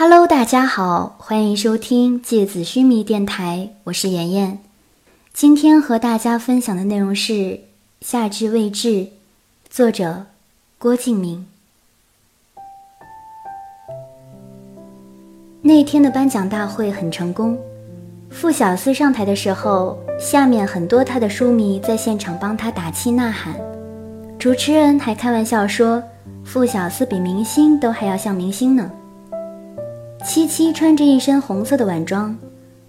Hello，大家好，欢迎收听芥子须弥电台，我是妍妍。今天和大家分享的内容是《夏至未至》，作者郭敬明。那天的颁奖大会很成功，傅小司上台的时候，下面很多他的书迷在现场帮他打气呐喊。主持人还开玩笑说：“傅小司比明星都还要像明星呢。”七七穿着一身红色的晚装，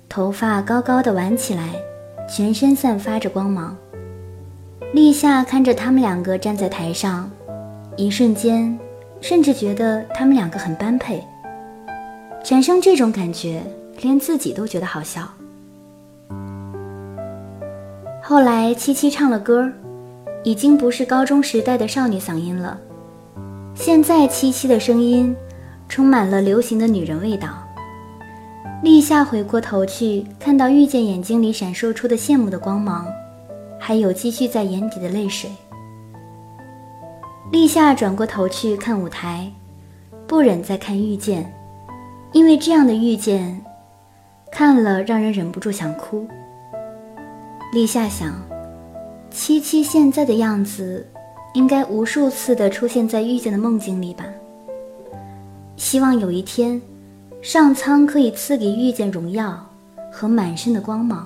头发高高的挽起来，全身散发着光芒。立夏看着他们两个站在台上，一瞬间，甚至觉得他们两个很般配。产生这种感觉，连自己都觉得好笑。后来七七唱了歌，已经不是高中时代的少女嗓音了，现在七七的声音。充满了流行的女人味道。立夏回过头去，看到遇见眼睛里闪烁出的羡慕的光芒，还有积蓄在眼底的泪水。立夏转过头去看舞台，不忍再看遇见，因为这样的遇见，看了让人忍不住想哭。立夏想，七七现在的样子，应该无数次的出现在遇见的梦境里吧。希望有一天，上苍可以赐给遇见荣耀和满身的光芒。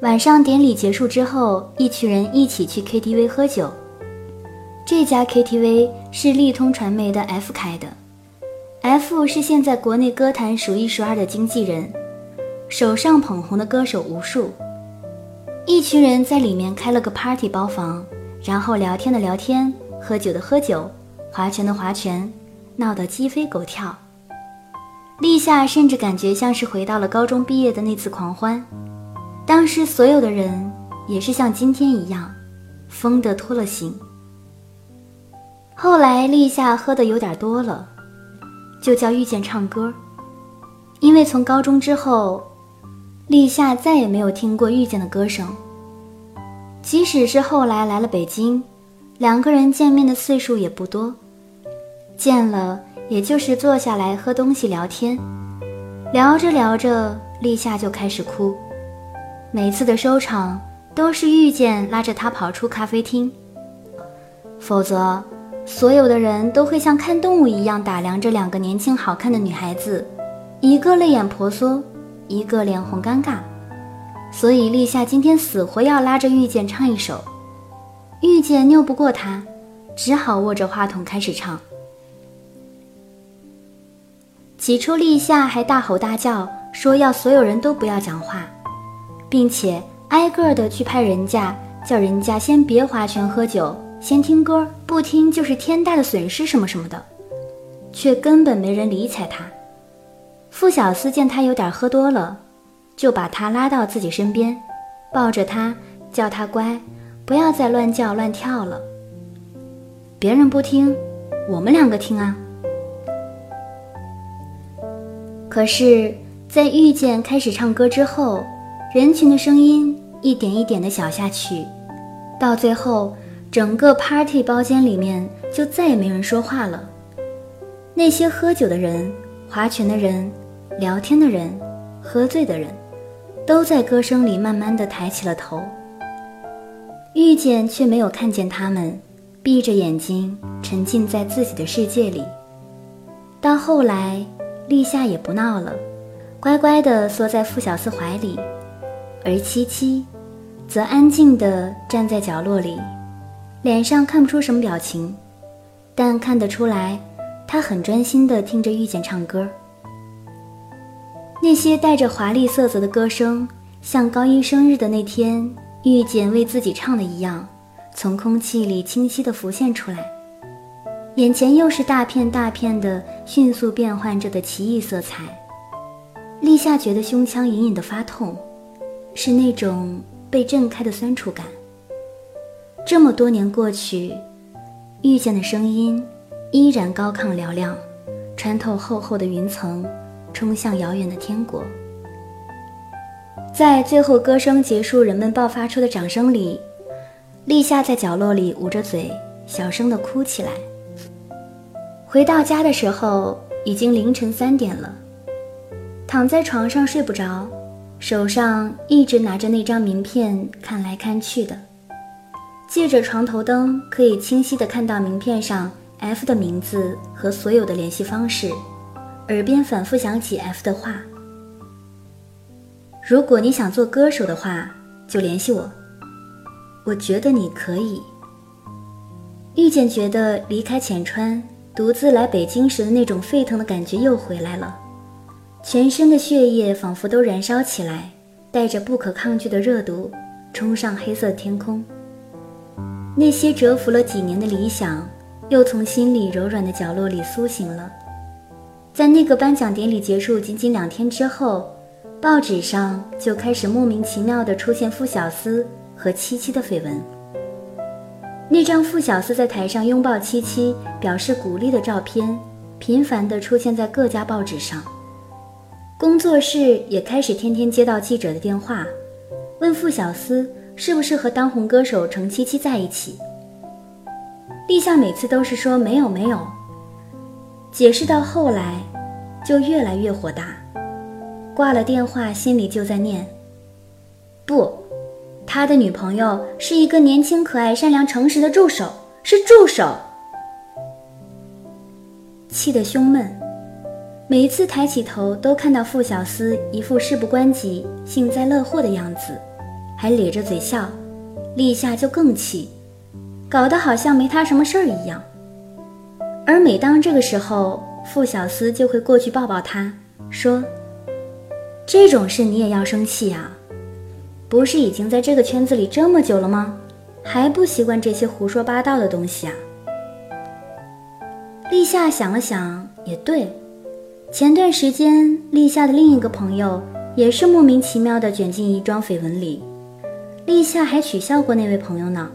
晚上典礼结束之后，一群人一起去 KTV 喝酒。这家 KTV 是利通传媒的 F 开的，F 是现在国内歌坛数一数二的经纪人，手上捧红的歌手无数。一群人在里面开了个 party 包房，然后聊天的聊天，喝酒的喝酒。划拳的划拳，闹得鸡飞狗跳。立夏甚至感觉像是回到了高中毕业的那次狂欢，当时所有的人也是像今天一样，疯得脱了形。后来立夏喝的有点多了，就叫遇见唱歌，因为从高中之后，立夏再也没有听过遇见的歌声。即使是后来来了北京，两个人见面的次数也不多。见了，也就是坐下来喝东西聊天，聊着聊着，立夏就开始哭。每次的收场都是遇见拉着他跑出咖啡厅，否则所有的人都会像看动物一样打量着两个年轻好看的女孩子，一个泪眼婆娑，一个脸红尴尬。所以立夏今天死活要拉着遇见唱一首，遇见拗不过他，只好握着话筒开始唱。起初，立夏还大吼大叫，说要所有人都不要讲话，并且挨个的去拍人家，叫人家先别划拳喝酒，先听歌，不听就是天大的损失什么什么的，却根本没人理睬他。傅小司见他有点喝多了，就把他拉到自己身边，抱着他，叫他乖，不要再乱叫乱跳了。别人不听，我们两个听啊。可是，在遇见开始唱歌之后，人群的声音一点一点的小下去，到最后，整个 party 包间里面就再也没人说话了。那些喝酒的人、划拳的人、聊天的人、喝醉的人，都在歌声里慢慢的抬起了头。遇见却没有看见他们，闭着眼睛沉浸在自己的世界里。到后来。立夏也不闹了，乖乖地缩在傅小司怀里，而七七则安静地站在角落里，脸上看不出什么表情，但看得出来，他很专心地听着遇见唱歌。那些带着华丽色泽的歌声，像高一生日的那天遇见为自己唱的一样，从空气里清晰地浮现出来。眼前又是大片大片的迅速变换着的奇异色彩，立夏觉得胸腔隐隐的发痛，是那种被震开的酸楚感。这么多年过去，遇见的声音依然高亢嘹亮，穿透厚厚的云层，冲向遥远的天国。在最后歌声结束，人们爆发出的掌声里，立夏在角落里捂着嘴，小声的哭起来。回到家的时候，已经凌晨三点了，躺在床上睡不着，手上一直拿着那张名片看来看去的。借着床头灯，可以清晰的看到名片上 F 的名字和所有的联系方式，耳边反复响起 F 的话：“如果你想做歌手的话，就联系我。我觉得你可以。”遇见觉得离开浅川，独自来北京时的那种沸腾的感觉又回来了，全身的血液仿佛都燃烧起来，带着不可抗拒的热度，冲上黑色天空。那些蛰伏了几年的理想，又从心里柔软的角落里苏醒了。在那个颁奖典礼结束仅仅两天之后，报纸上就开始莫名其妙地出现傅小司和七七的绯闻。那张傅小司在台上拥抱七七，表示鼓励的照片，频繁地出现在各家报纸上。工作室也开始天天接到记者的电话，问傅小司。是不是和当红歌手程七七在一起？立夏每次都是说没有没有，解释到后来就越来越火大，挂了电话心里就在念：不，他的女朋友是一个年轻可爱、善良诚实的助手，是助手。气得胸闷，每一次抬起头都看到傅小司一副事不关己、幸灾乐祸的样子。还咧着嘴笑，立夏就更气，搞得好像没他什么事儿一样。而每当这个时候，傅小司就会过去抱抱他，说：“这种事你也要生气啊？不是已经在这个圈子里这么久了吗？还不习惯这些胡说八道的东西啊？”立夏想了想，也对，前段时间立夏的另一个朋友也是莫名其妙的卷进一桩绯闻里。立夏还取笑过那位朋友呢，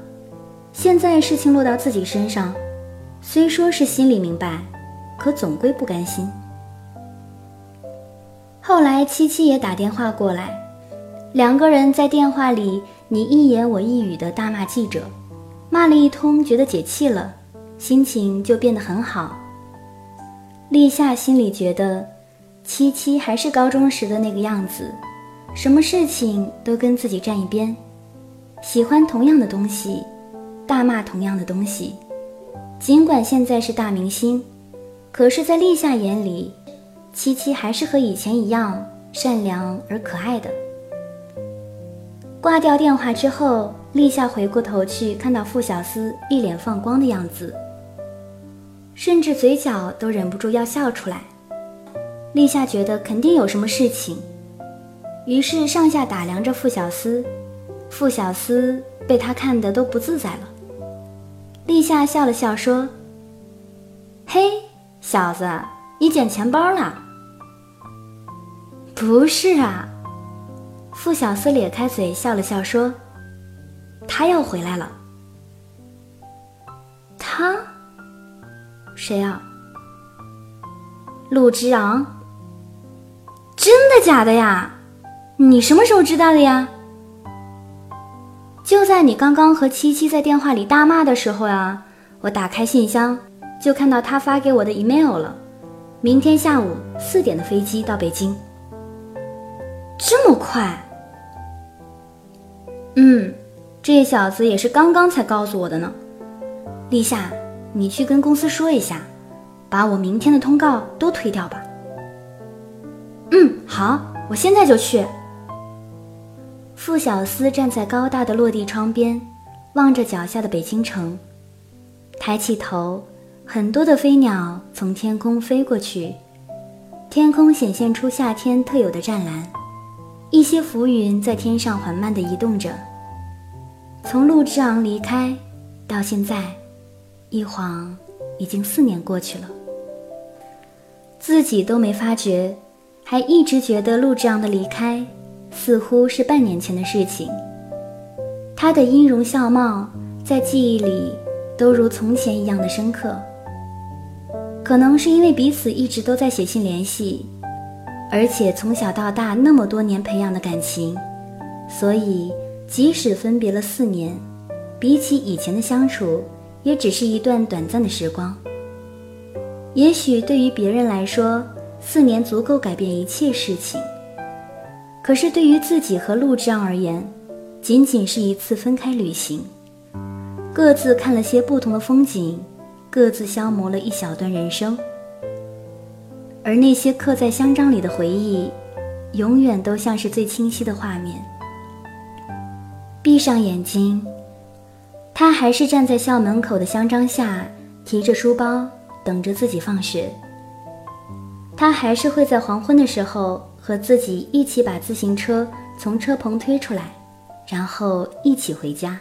现在事情落到自己身上，虽说是心里明白，可总归不甘心。后来七七也打电话过来，两个人在电话里你一言我一语的大骂记者，骂了一通，觉得解气了，心情就变得很好。立夏心里觉得，七七还是高中时的那个样子，什么事情都跟自己站一边。喜欢同样的东西，大骂同样的东西。尽管现在是大明星，可是，在立夏眼里，七七还是和以前一样善良而可爱的。挂掉电话之后，立夏回过头去，看到傅小司一脸放光的样子，甚至嘴角都忍不住要笑出来。立夏觉得肯定有什么事情，于是上下打量着傅小司。傅小司被他看得都不自在了。立夏笑了笑说：“嘿，小子，你捡钱包了？”“不是啊。”傅小司咧开嘴笑了笑说：“他要回来了。”“他？谁啊？”“陆之昂。”“真的假的呀？你什么时候知道的呀？”就在你刚刚和七七在电话里大骂的时候啊，我打开信箱，就看到他发给我的 email 了。明天下午四点的飞机到北京。这么快？嗯，这小子也是刚刚才告诉我的呢。立夏，你去跟公司说一下，把我明天的通告都推掉吧。嗯，好，我现在就去。傅小司站在高大的落地窗边，望着脚下的北京城，抬起头，很多的飞鸟从天空飞过去，天空显现出夏天特有的湛蓝，一些浮云在天上缓慢地移动着。从陆之昂离开到现在，一晃已经四年过去了，自己都没发觉，还一直觉得陆之昂的离开。似乎是半年前的事情。他的音容笑貌在记忆里都如从前一样的深刻。可能是因为彼此一直都在写信联系，而且从小到大那么多年培养的感情，所以即使分别了四年，比起以前的相处，也只是一段短暂的时光。也许对于别人来说，四年足够改变一切事情。可是对于自己和陆之昂而言，仅仅是一次分开旅行，各自看了些不同的风景，各自消磨了一小段人生。而那些刻在香樟里的回忆，永远都像是最清晰的画面。闭上眼睛，他还是站在校门口的香樟下，提着书包等着自己放学。他还是会在黄昏的时候。和自己一起把自行车从车棚推出来，然后一起回家。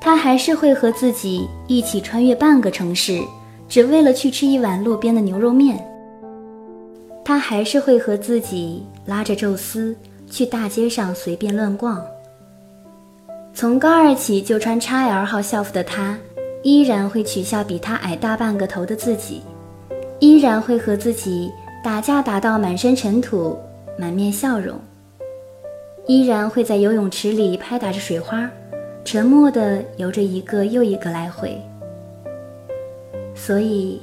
他还是会和自己一起穿越半个城市，只为了去吃一碗路边的牛肉面。他还是会和自己拉着宙斯去大街上随便乱逛。从高二起就穿 XL 号校服的他，依然会取笑比他矮大半个头的自己，依然会和自己。打架打到满身尘土，满面笑容，依然会在游泳池里拍打着水花，沉默地游着一个又一个来回。所以，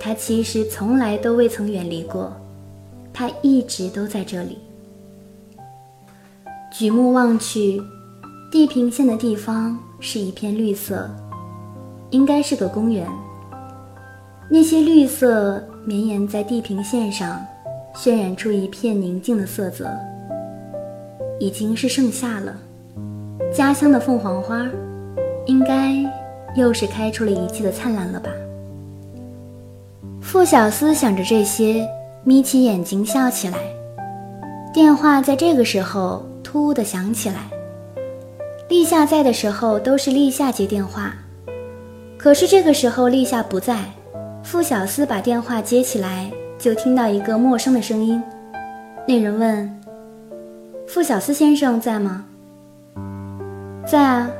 他其实从来都未曾远离过，他一直都在这里。举目望去，地平线的地方是一片绿色，应该是个公园。那些绿色。绵延在地平线上，渲染出一片宁静的色泽。已经是盛夏了，家乡的凤凰花，应该又是开出了一季的灿烂了吧？傅小司想着这些，眯起眼睛笑起来。电话在这个时候突兀的响起来。立夏在的时候都是立夏接电话，可是这个时候立夏不在。傅小司把电话接起来，就听到一个陌生的声音。那人问：“傅小司先生在吗？”“在啊，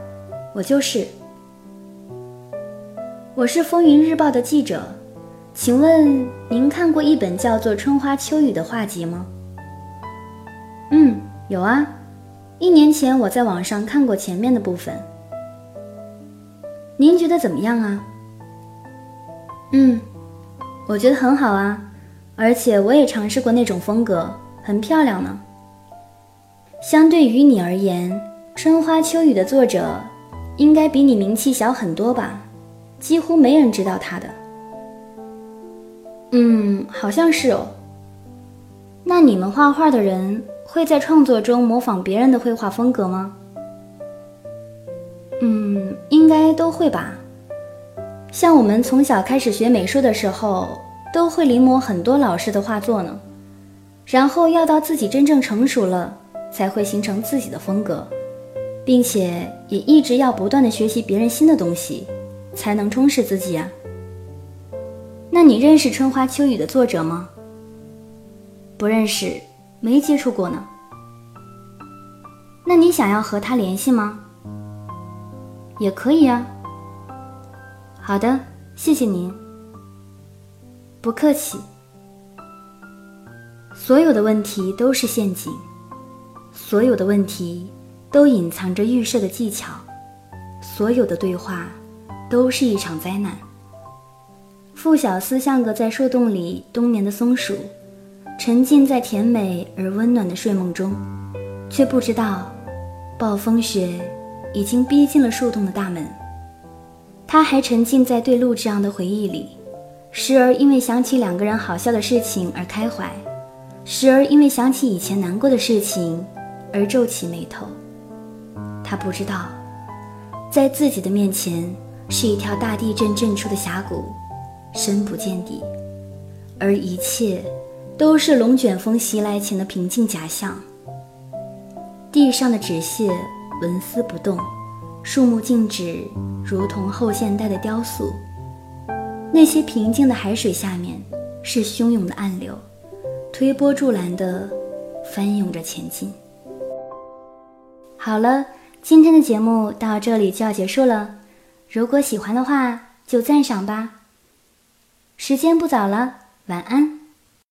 我就是。我是风云日报的记者，请问您看过一本叫做《春花秋雨》的画集吗？”“嗯，有啊，一年前我在网上看过前面的部分。您觉得怎么样啊？”嗯，我觉得很好啊，而且我也尝试过那种风格，很漂亮呢。相对于你而言，《春花秋雨》的作者应该比你名气小很多吧？几乎没人知道他的。嗯，好像是哦。那你们画画的人会在创作中模仿别人的绘画风格吗？嗯，应该都会吧。像我们从小开始学美术的时候，都会临摹很多老师的画作呢，然后要到自己真正成熟了，才会形成自己的风格，并且也一直要不断的学习别人新的东西，才能充实自己啊。那你认识《春花秋雨》的作者吗？不认识，没接触过呢。那你想要和他联系吗？也可以啊。好的，谢谢您。不客气。所有的问题都是陷阱，所有的问题都隐藏着预设的技巧，所有的对话都是一场灾难。傅小司像个在树洞里冬眠的松鼠，沉浸在甜美而温暖的睡梦中，却不知道暴风雪已经逼近了树洞的大门。他还沉浸在对陆之昂的回忆里，时而因为想起两个人好笑的事情而开怀，时而因为想起以前难过的事情而皱起眉头。他不知道，在自己的面前是一条大地震震出的峡谷，深不见底，而一切都是龙卷风袭来前的平静假象。地上的纸屑纹丝不动。树木静止，如同后现代的雕塑。那些平静的海水下面，是汹涌的暗流，推波助澜地翻涌着前进。好了，今天的节目到这里就要结束了。如果喜欢的话，就赞赏吧。时间不早了，晚安。